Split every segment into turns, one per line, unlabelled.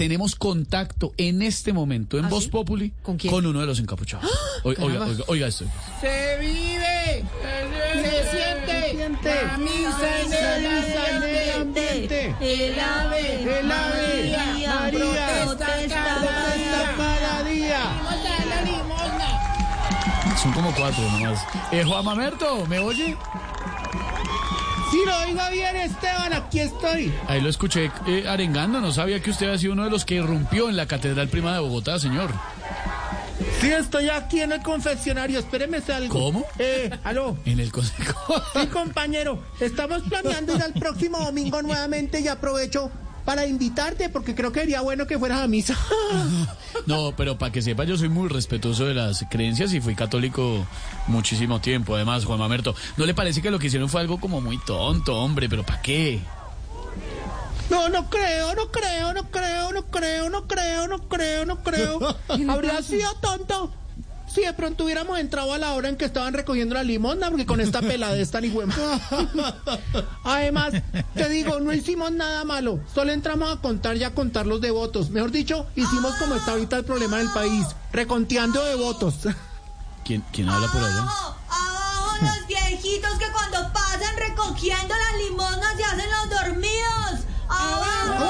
Tenemos contacto en este momento en Voz Populi
¿Con quién?
con uno de los encapuchados. Oiga, oiga, oiga, oiga esto.
Se vive, se siente, camisa en el ambiente, el ave, el ave, María, protesta cada día.
Son como cuatro nomás. Eh, Juan Mamerto, ¿me oye?
Si lo oiga bien, Esteban, aquí estoy.
Ahí lo escuché eh, arengando. No sabía que usted había sido uno de los que irrumpió en la Catedral Prima de Bogotá, señor.
Sí, estoy aquí en el confeccionario, espéreme salgo.
¿Cómo?
Eh, aló.
En el consejo.
Sí, compañero, estamos planeando ir al próximo domingo nuevamente y aprovecho para invitarte porque creo que sería bueno que fueras a misa.
No, pero para que sepa, yo soy muy respetuoso de las creencias y fui católico muchísimo tiempo. Además, Juan Mamerto, ¿no le parece que lo que hicieron fue algo como muy tonto, hombre? ¿Pero para qué?
No, no creo, no creo, no creo, no creo, no creo, no creo, no creo. Habría sido tonto si de pronto hubiéramos entrado a la hora en que estaban recogiendo la limosna, porque con esta peladez tan hijuema. Además, te digo, no hicimos nada malo, solo entramos a contar y a contar los devotos. Mejor dicho, hicimos como está ahorita el problema del país, reconteando devotos.
¿Quién, quién habla por allá?
Abajo, abajo los viejitos que cuando pasan recogiendo las limonas se hacen los dormidos. Abajo,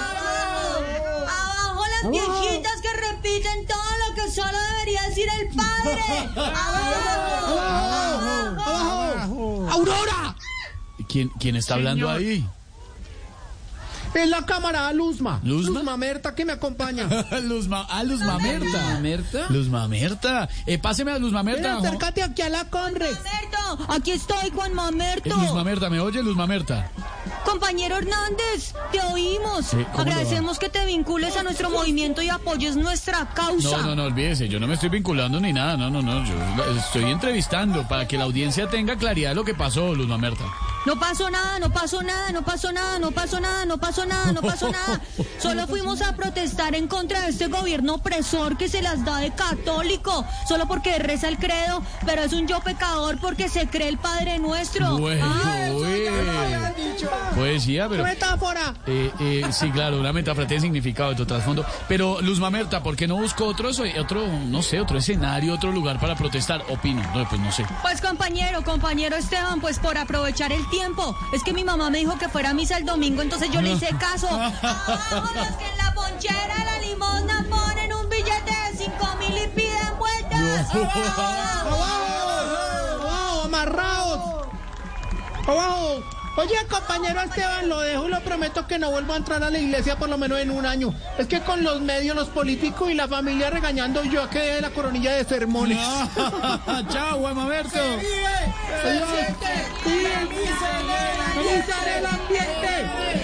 abajo, abajo las viejitas que repiten todo lo que solo debería decir el padre. Abajo, abajo.
¡Aurora!
¿Quién, quién está hablando ahí?
Es la camarada Luzma.
¿Luzma?
Luzma Merta que me acompaña.
Luz Ma- ah, Luz Mamerta.
¿Mamerta?
Luz Mamerta. Eh, páseme a Luz
Ven,
Mamerta. Juan-
acércate aquí a la Conre.
Mamerto, aquí estoy, Juan
Eh,
Mamerto.
Luz Mamerta, ¿me oye, Luz Mamerta?
Compañero Hernández, te oímos. Agradecemos que te vincules a nuestro movimiento y apoyes nuestra causa.
No, no, no, olvídese, yo no me estoy vinculando ni nada, no, no, no, yo estoy entrevistando para que la audiencia tenga claridad de lo que pasó, Luz Mamerta.
No pasó nada, no pasó nada, no pasó nada, no pasó nada, no pasó nada, no pasó nada. Solo fuimos a protestar en contra de este gobierno opresor que se las da de católico, solo porque reza el credo, pero es un yo pecador porque se cree el Padre Nuestro.
Bueno,
Ah.
Poesía, pero...
Metáfora.
Eh, eh, sí, claro, una metáfora tiene significado de tu trasfondo. Pero, Luz Mamerta, ¿por qué no busco otro, otro, no sé, otro escenario, otro lugar para protestar? Opino, no, pues no sé.
Pues compañero, compañero Esteban, pues por aprovechar el tiempo. Es que mi mamá me dijo que fuera a misa el domingo, entonces yo le hice caso. Abajo los que en la ponchera de la limosna ponen un billete de cinco mil y piden vueltas. Abajo.
¡Abajo! ¡Amarrados! ¡Abajo! Oye, compañero Esteban, lo dejo y lo prometo que no vuelvo a entrar a la iglesia por lo menos en un año. Es que con los medios, los políticos y la familia regañando, yo quedé de la coronilla de sermones.
Chao, Juan Mamerto.
Adiós. Camisa en el ambiente.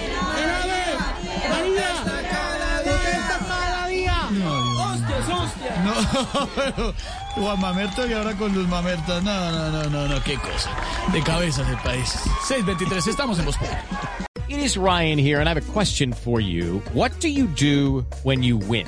No, Juan Mamerto y ahora con Luz Mamerta. No, no, no, no, no, qué cosa. De cabezas del país. 623, estamos en Populi.
It is Ryan here, and I have a question for you. What do you do when you win?